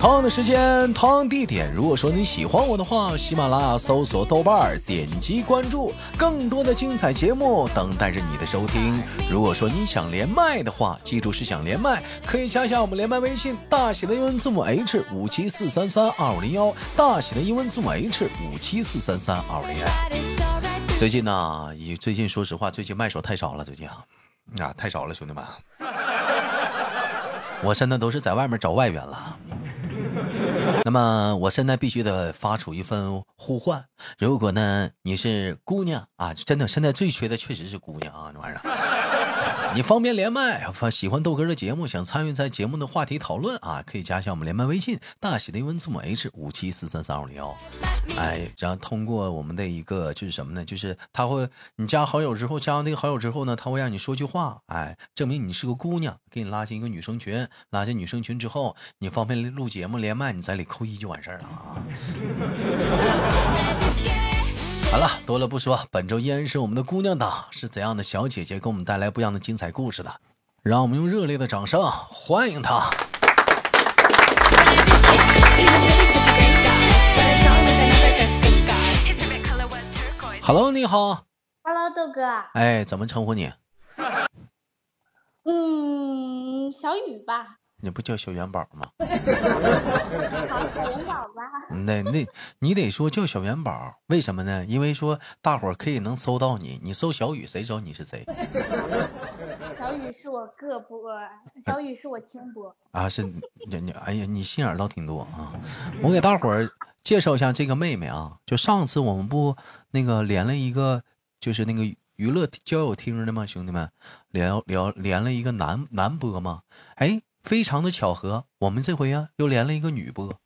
同样的时间，同样地点。如果说你喜欢我的话，喜马拉雅搜索豆瓣儿，点击关注，更多的精彩节目等待着你的收听。如果说你想连麦的话，记住是想连麦，可以加一下我们连麦微信，大写的英文字母 H 五七四三三二五零幺，大写的英文字母 H 五七四三三二五零幺。最近呢，以最近说实话，最近麦手太少了，最近啊，啊太少了，兄弟们，我现在都是在外面找外援了。那么我现在必须得发出一份呼唤，如果呢你是姑娘啊，真的现在最缺的确实是姑娘啊，这玩意儿，你方便连麦，喜欢豆哥的节目，想参与在节目的话题讨论啊，可以加一下我们连麦微信，大写的英文字母 H 五七四三三二五零幺。哎，然后通过我们的一个就是什么呢？就是他会你加好友之后，加完这个好友之后呢，他会让你说句话，哎，证明你是个姑娘，给你拉进一个女生群。拉进女生群之后，你方便录节目连麦，你在里扣一就完事儿了啊。好了，多了不说，本周依然是我们的姑娘党，是怎样的小姐姐给我们带来不一样的精彩故事的？让我们用热烈的掌声欢迎她。Hello，你好。Hello，豆哥。哎，怎么称呼你？嗯，小雨吧。你不叫小元宝吗？小元宝吧。那那，你得说叫小元宝，为什么呢？因为说大伙儿可以能搜到你，你搜小雨，谁知道你是谁？小雨是我个播，小雨是我听播。啊，是你你，哎呀，你心眼倒挺多啊！我给大伙儿介绍一下这个妹妹啊，就上次我们不那个连了一个，就是那个。娱乐交友厅的吗，兄弟们，聊聊连了一个男男播吗？哎，非常的巧合，我们这回啊又连了一个女播。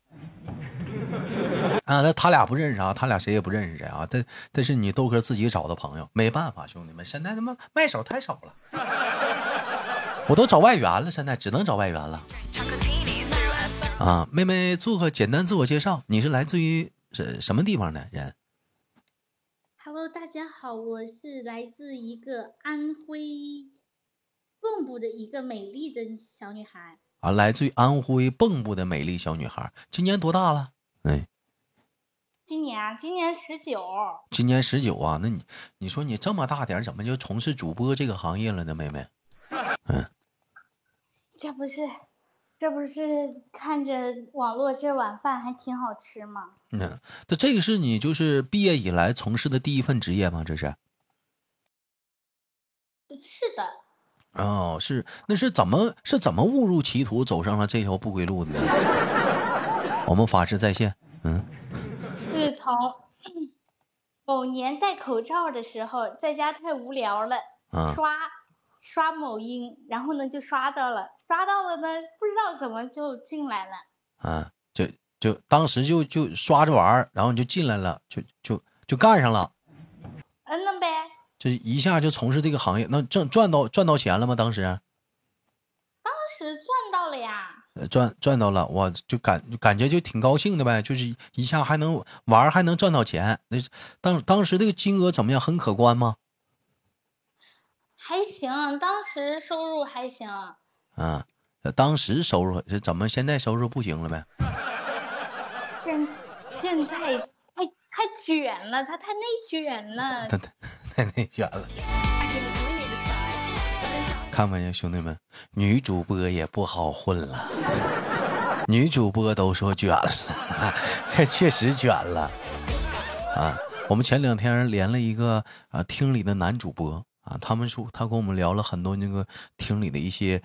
啊，那他俩不认识啊，他俩谁也不认识谁啊。但但是你豆哥自己找的朋友，没办法，兄弟们，现在他妈麦手太少了，我都找外援了，现在只能找外援了。啊，妹妹做个简单自我介绍，你是来自于什什么地方的人？Hello，大家好，我是来自一个安徽蚌埠的一个美丽的小女孩啊，来自于安徽蚌埠的美丽小女孩，今年多大了？哎，今年啊，今年十九。今年十九啊，那你你说你这么大点，怎么就从事主播这个行业了呢，妹妹？嗯，这不是。这不是看着网络这晚饭还挺好吃吗？嗯，那这个是你就是毕业以来从事的第一份职业吗？这是？是的。哦，是，那是怎么是怎么误入歧途走上了这条不归路的？呢？我们法师在线，嗯。是从某年戴口罩的时候，在家太无聊了，刷刷某音，然后呢就刷到了。刷到了呢，不知道怎么就进来了。啊，就就当时就就刷着玩儿，然后你就进来了，就就就干上了。嗯了呗。就一下就从事这个行业，那挣赚到赚到钱了吗？当时？当时赚到了呀。赚赚到了，我就感感觉就挺高兴的呗，就是一下还能玩还能赚到钱。那当当时这个金额怎么样？很可观吗？还行，当时收入还行。啊，当时收入是怎么？现在收入不行了呗？现现在太卷了，他太内卷了，太太内卷了。看没有，兄弟们，女主播也不好混了。女主播都说卷了，这确实卷了。啊，我们前两天连了一个啊厅里的男主播啊，他们说他跟我们聊了很多那个厅里的一些。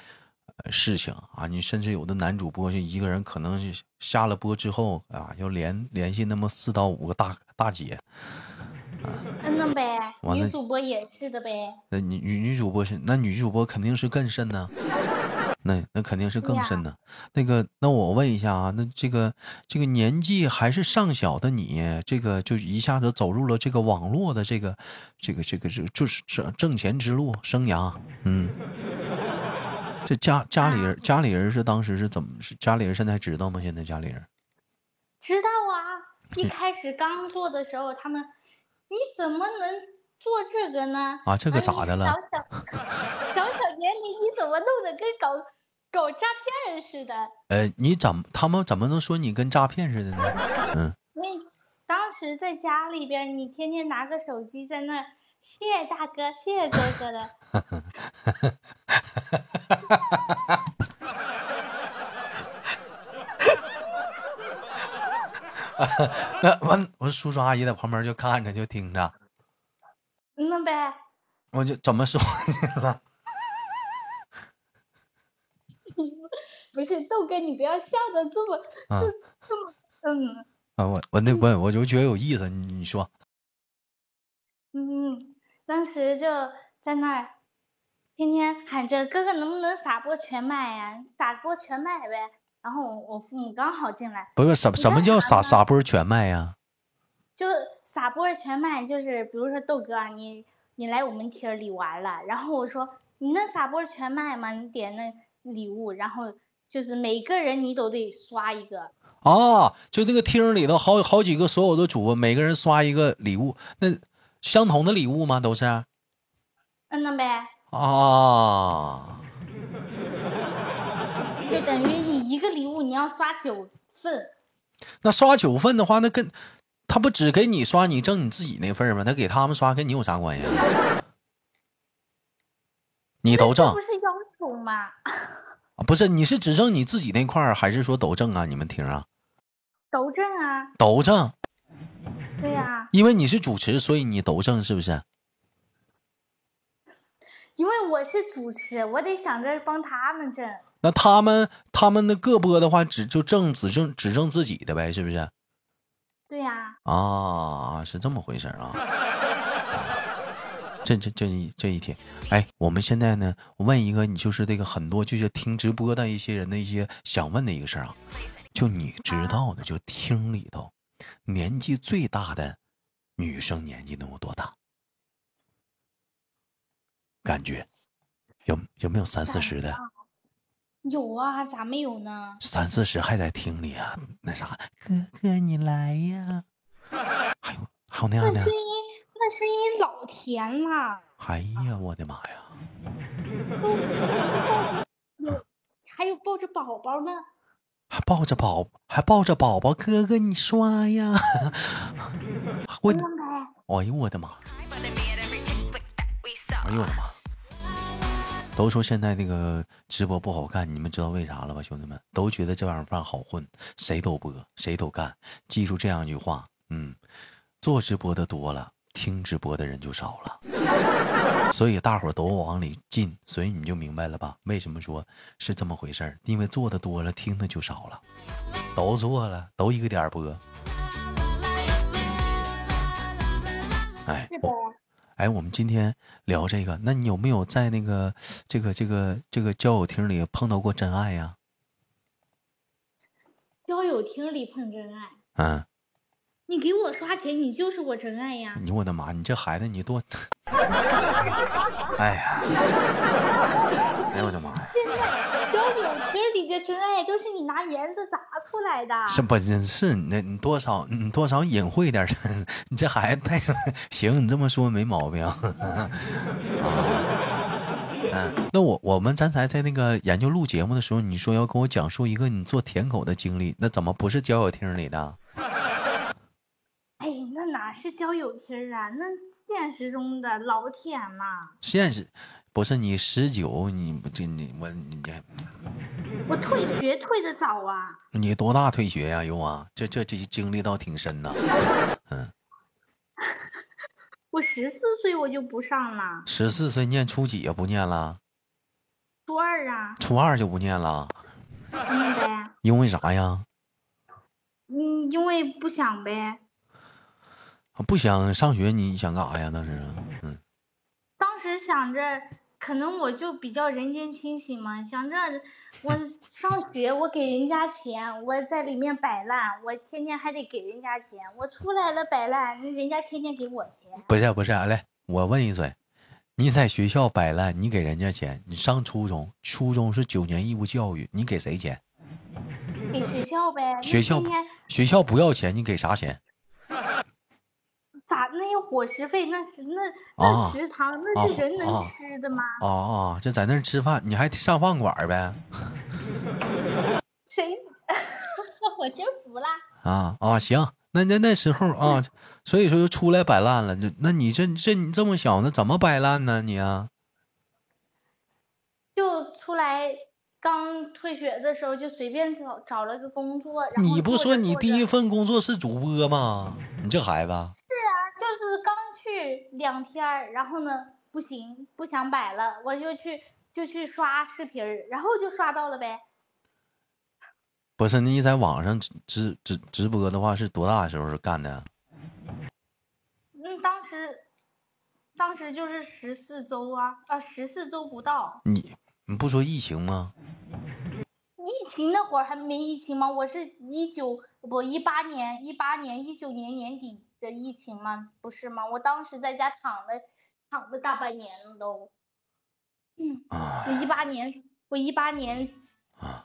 事情啊，你甚至有的男主播就一个人，可能是下了播之后啊，要联联系那么四到五个大大姐，啊，那呗，女主播也是的呗。那女女女主播是，那女主播肯定是更甚呢，那那肯定是更甚的。那个，那我问一下啊，那这个这个年纪还是尚小的你，这个就一下子走入了这个网络的这个这个这个这就是挣挣钱之路生涯，嗯。这家家里人家里人是当时是怎么是家里人现在知道吗？现在家里人知道啊。一开始刚做的时候，他们你怎么能做这个呢？啊，这个咋的了？小小小小年龄，你怎么弄得跟搞搞诈骗似的？呃，你怎么他们怎么能说你跟诈骗似的呢？嗯，因为当时在家里边，你天天拿个手机在那，谢谢大哥，谢谢哥哥的。那完，我叔叔阿姨在旁边就看着就听着。那呗。我就怎么说你了？不是豆哥，你不要笑的这么这这么嗯。啊，我我那我我就觉得有意思，你你说。嗯，当时就在那儿，天天喊着哥哥能不能撒播全麦呀？撒播全麦呗。然后我我父母刚好进来。不是什什么叫撒撒播全麦呀？就撒播全麦，就是比如说豆哥，你你来我们厅里玩了，然后我说你那撒播全麦吗？你点那礼物，然后。就是每个人你都得刷一个哦，就那个厅里头好好几个所有的主播，每个人刷一个礼物，那相同的礼物吗？都是？嗯，那呗。啊。就等于你一个礼物你要刷九份。那刷九份的话，那跟他不只给你刷，你挣你自己那份吗？他给他们刷，跟你有啥关系？你都挣。不是要求吗？不是，你是只挣你自己那块儿，还是说都挣啊？你们听啊？都挣啊。都挣。对呀。因为你是主持，所以你都挣，是不是？因为我是主持，我得想着帮他们挣。那他们他们的各播的话，只就挣只挣只挣自己的呗，是不是？对呀。啊，是这么回事啊。这这这一这一天，哎，我们现在呢，问一个，你就是这个很多就是听直播的一些人的一些想问的一个事儿啊，就你知道的，就厅里头年纪最大的女生年纪能有多大？感觉有有没有三四十的？有啊，咋没有呢？三四十还在厅里啊？那啥，哥哥你来呀？还有还有那样的。那声音那声音老甜了！哎呀，我的妈呀！还有抱着宝宝呢，还抱着宝，还抱着宝宝，哥哥你刷呀！我，哎呦我的妈！哎呦我的妈！都说现在那个直播不好干，你们知道为啥了吧，兄弟们？都觉得这玩意儿好混，谁都播，谁都干。记住这样一句话，嗯，做直播的多了。听直播的人就少了，所以大伙都往里进，所以你就明白了吧？为什么说是这么回事儿？因为做的多了，听的就少了。都做了，都一个点播。哎，哎，我们今天聊这个，那你有没有在那个这个这个这个交友厅里碰到过真爱呀？交友厅里碰真爱？嗯。你给我刷钱，你就是我真爱呀！你我的妈，你这孩子你多，哎呀，哎呦我的妈呀！现在交友圈里的真爱都是你拿原子砸出来的。是不？是你你多少你多少隐晦点 你这孩子太 行，你这么说没毛病。啊，嗯，那我我们刚才在那个研究录节目的时候，你说要跟我讲述一个你做舔狗的经历，那怎么不是交友厅里的？哎，那哪是交友厅啊，那现实中的老舔嘛。现实不是你十九，你不这你我你我退学退的早啊。你多大退学呀？又啊，这这这经历倒挺深呐。嗯。我十四岁我就不上了。十四岁念初几呀？不念了。初二啊。初二就不念了。嗯呗。因为啥呀？嗯，因为不想呗。不想上学，你想干啥呀？当时，嗯，当时想着，可能我就比较人间清醒嘛，想着我上学，我给人家钱，我在里面摆烂，我天天还得给人家钱，我出来了摆烂，人家天天给我钱。不是不是，来，我问一嘴，你在学校摆烂，你给人家钱；你上初中，初中是九年义务教育，你给谁钱？给学校呗。学校学校不要钱，你给啥钱？咋？那有伙食费？那那那食堂那是人能吃的吗？啊啊！就在那吃饭，你还上饭馆呗？谁？我真服了。啊啊！行，那那那时候啊，所以说就出来摆烂了。就那你这这你这么小，那怎么摆烂呢？你啊？就出来刚退学的时候，就随便找找了个工作。你不说你第一份工作是主播吗？你这孩子。就是刚去两天然后呢，不行，不想摆了，我就去就去刷视频然后就刷到了呗。不是，你在网上直直直播的话，是多大的时候干的？嗯，当时，当时就是十四周啊，啊，十四周不到。你你不说疫情吗？疫情那会儿还没疫情吗？我是一九不一八年，一八年一九年年底。的疫情吗？不是吗？我当时在家躺了躺了大半年了都。嗯，我一八年，我一八年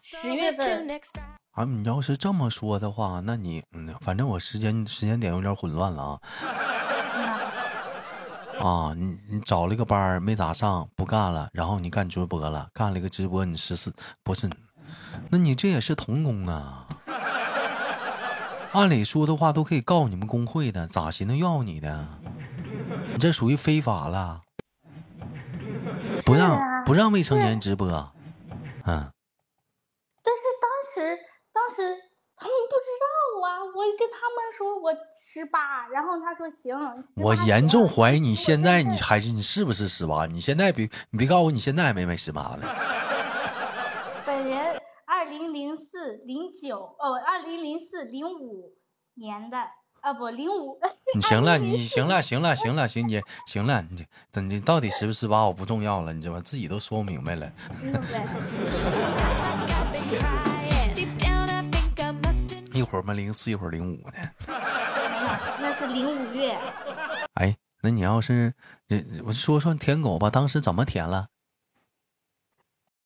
十月份。啊，你要是这么说的话，那你嗯，反正我时间时间点有点混乱了啊。啊，你你找了个班没咋上，不干了，然后你干直播了，干了个直播，你十四不是？那你这也是童工啊。按理说的话都可以告你们工会的，咋寻思要你的？你这属于非法了，不让不让未成年直播，嗯。但是当时当时他们不知道啊，我跟他们说我十八，然后他说行。我严重怀疑你现在你还是你是不是十八？你现在别你别告诉我你现在还没满十八呢。本人。二零零四零九哦，二零零四零五年的啊不零五。你行了，你行了，行了，行了，行你行了，你这你到底十不十八我不重要了，你知道吧？自己都说不明白了。一会儿嘛零四，一会儿零五呢。那是零五月。哎，那你要是这，我说说舔狗吧，当时怎么舔了？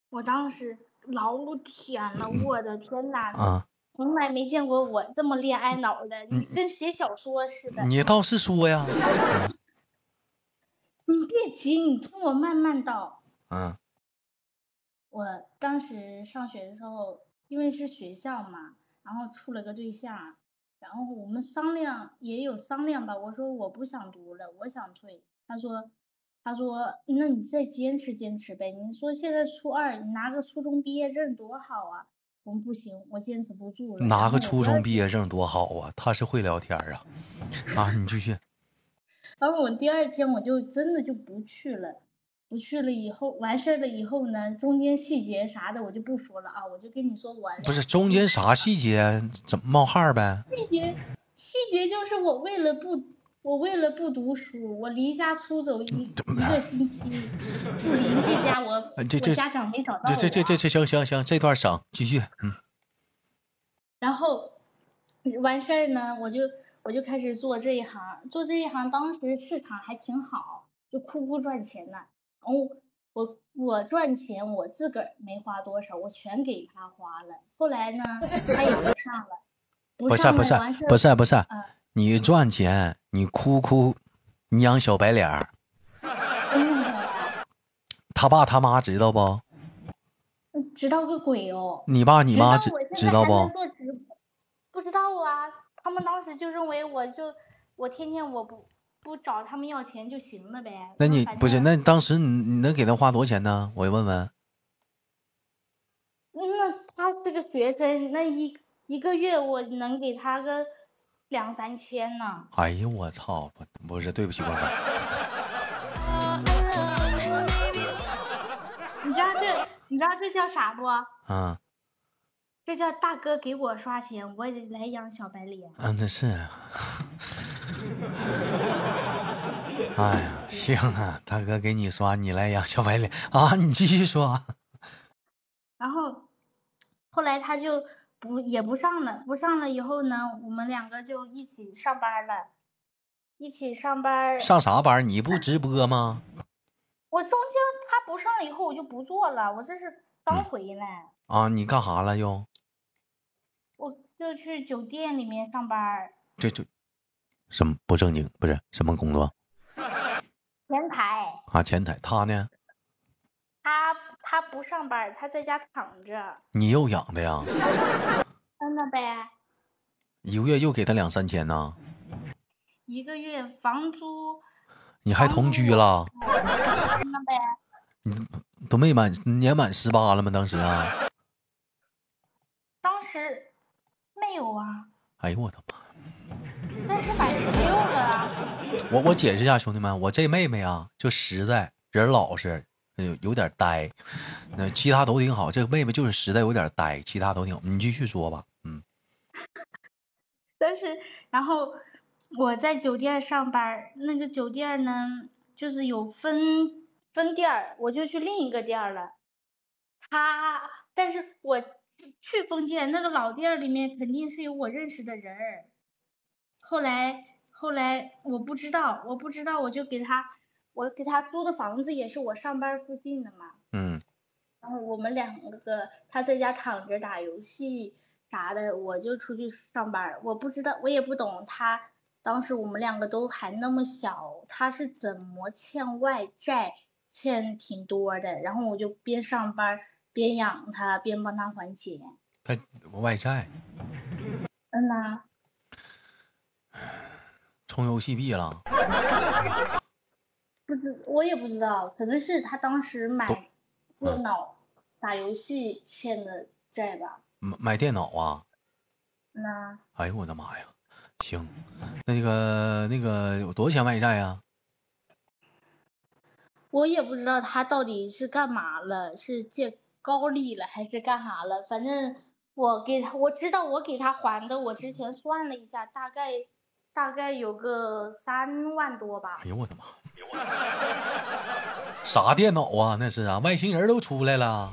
我当时。老天了，我的天哪！啊，从来没见过我这么恋爱脑的，你跟写小说似的。你倒是说呀！你别急，你听我慢慢道。嗯。我当时上学的时候，因为是学校嘛，然后处了个对象，然后我们商量也有商量吧。我说我不想读了，我想退。他说。他说：“那你再坚持坚持呗。你说现在初二，你拿个初中毕业证多好啊！我们不行，我坚持不住了。拿个初中毕业证多好啊！他是会聊天啊。啊，你继续。然后我第二天我就真的就不去了，不去了以后完事儿了以后呢，中间细节啥的我就不说了啊，我就跟你说完。不是中间啥细节？怎么冒汗呗？细节细节就是我为了不。”我为了不读书，我离家出走一一个星期，住邻居家，我我家长没找到我。这这这这行行行，这段省继续，嗯。然后完事儿呢，我就我就开始做这一行，做这一行，当时市场还挺好，就库库赚钱呢。然后我我赚钱，我自个儿没花多少，我全给他花了。后来呢，他也不上了，不是不是不是不是。你赚钱，你哭哭，你养小白脸儿。他爸他妈知道不？知道个鬼哦！你爸你妈知知道不？不知道啊，他们当时就认为我就我天天我不不找他们要钱就行了呗。那你不是？那当时你你能给他花多少钱呢？我问问。那他是个学生，那一一个月我能给他个。两三千呢！哎呀，我操！不不是，对不起，官方。你知道这你知道这叫啥不？嗯。这叫大哥给我刷钱，我也来养小白脸。嗯，那是。哎呀，行啊，大哥给你刷，你来养小白脸啊！你继续说。然后，后来他就。不也不上了，不上了以后呢，我们两个就一起上班了，一起上班。上啥班？你不直播吗？我中间他不上了以后，我就不做了。我这是刚回来啊！你干啥了又？我就去酒店里面上班。这就什么不正经？不是什么工作？前台啊，前台。他呢？他他不上班，他在家躺着。你又养的呀？真的呗。一个月又给他两三千呢？一个月房租。你还同居了？那呗。你都没满年满十八了吗？当时啊？当时没有啊。哎呦我的妈！那是满十六了。我我解释一下，兄弟们，我这妹妹啊，就实在，人老实，有有点呆，那其他都挺好。这个妹妹就是实在有点呆，其他都挺好。你继续说吧，嗯。但是，然后。我在酒店上班，那个酒店呢，就是有分分店，我就去另一个店了。他，但是我去封建那个老店里面肯定是有我认识的人。后来，后来我不知道，我不知道，我就给他，我给他租的房子也是我上班附近的嘛。嗯。然后我们两个，他在家躺着打游戏啥的，我就出去上班。我不知道，我也不懂他。当时我们两个都还那么小，他是怎么欠外债，欠挺多的。然后我就边上班边养他，边帮他还钱。他外债？嗯呐。充游戏币了？不知我也不知道，可能是他当时买电脑打游戏欠的债吧。买买电脑啊？那。哎呦我的妈呀！行，那个那个有多少钱外债呀？我也不知道他到底是干嘛了，是借高利了还是干啥了？反正我给他，我知道我给他还的，我之前算了一下，大概大概有个三万多吧。哎呦我的妈！啥电脑啊？那是啊，外星人都出来了。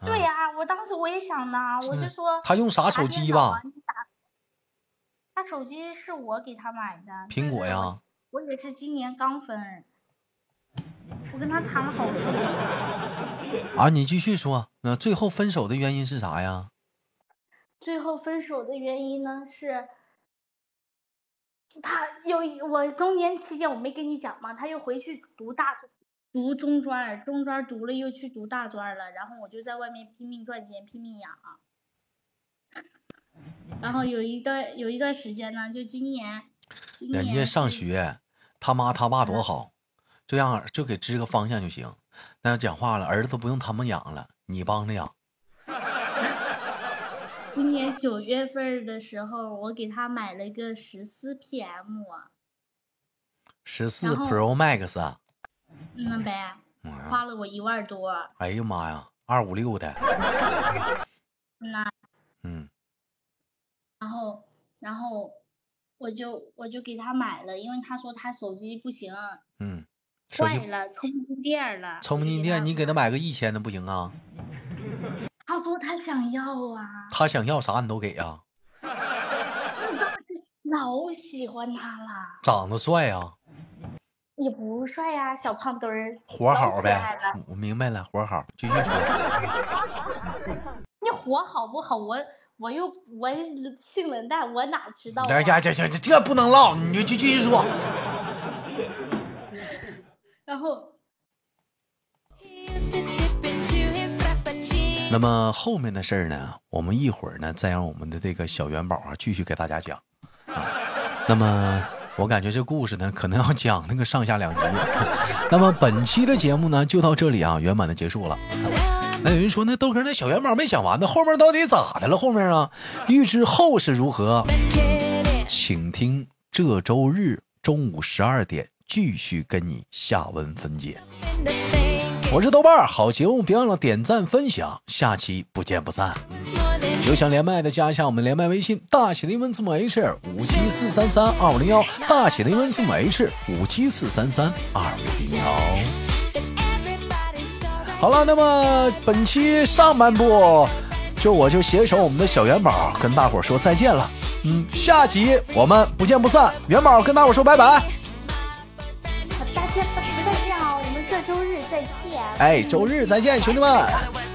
对呀，我当时我也想呢，我就说他用啥手机吧？他手机是我给他买的，苹果呀。我也是今年刚分，我跟他谈了好多。啊，你继续说，那最后分手的原因是啥呀？最后分手的原因呢是，他有我中间期间我没跟你讲吗？他又回去读大读中专，中专读了又去读大专了，然后我就在外面拼命赚钱，拼命养。然后有一段有一段时间呢，就今年，人家上学，他妈他爸多好，这样就给支个方向就行。那要讲话了，儿子不用他们养了，你帮着养。今年九月份的时候，我给他买了一个十四 PM，十四 Pro Max。嗯呗，花了我一万多。哎呀妈呀，二五六的。那。嗯。然后，然后我就我就给他买了，因为他说他手机不行，嗯，坏了，充不进电了。充不进电，你给他买个一千的不行啊？他想要啊。他想要啥你都给啊？老喜欢他了。长得帅啊？也不帅呀，小胖墩儿。活好呗。我明白了，活好，继续说。你活好不好？我。我又我性冷淡，我哪知道？哎呀，这这这这不能唠，你就就继续说。然后，那么后面的事儿呢？我们一会儿呢，再让我们的这个小元宝啊，继续给大家讲。啊，那么我感觉这故事呢，可能要讲那个上下两集。那么本期的节目呢，就到这里啊，圆满的结束了。那有人说，那豆哥那小元宝没讲完呢，后面到底咋的了？后面啊，预知后事如何，请听这周日中午十二点继续跟你下文分解。我是豆瓣好节目别忘了点赞分享，下期不见不散。有想连麦的加一下我们连麦微信，大写的英文字母 H 五七四三三二五零幺，大写的英文字母 H 五七四三三二五零幺。好了，那么本期上半部，就我就携手我们的小元宝跟大伙说再见了。嗯，下集我们不见不散。元宝跟大伙说拜拜。好大家拜拜。这周日再见。哎，周日再见，兄弟们。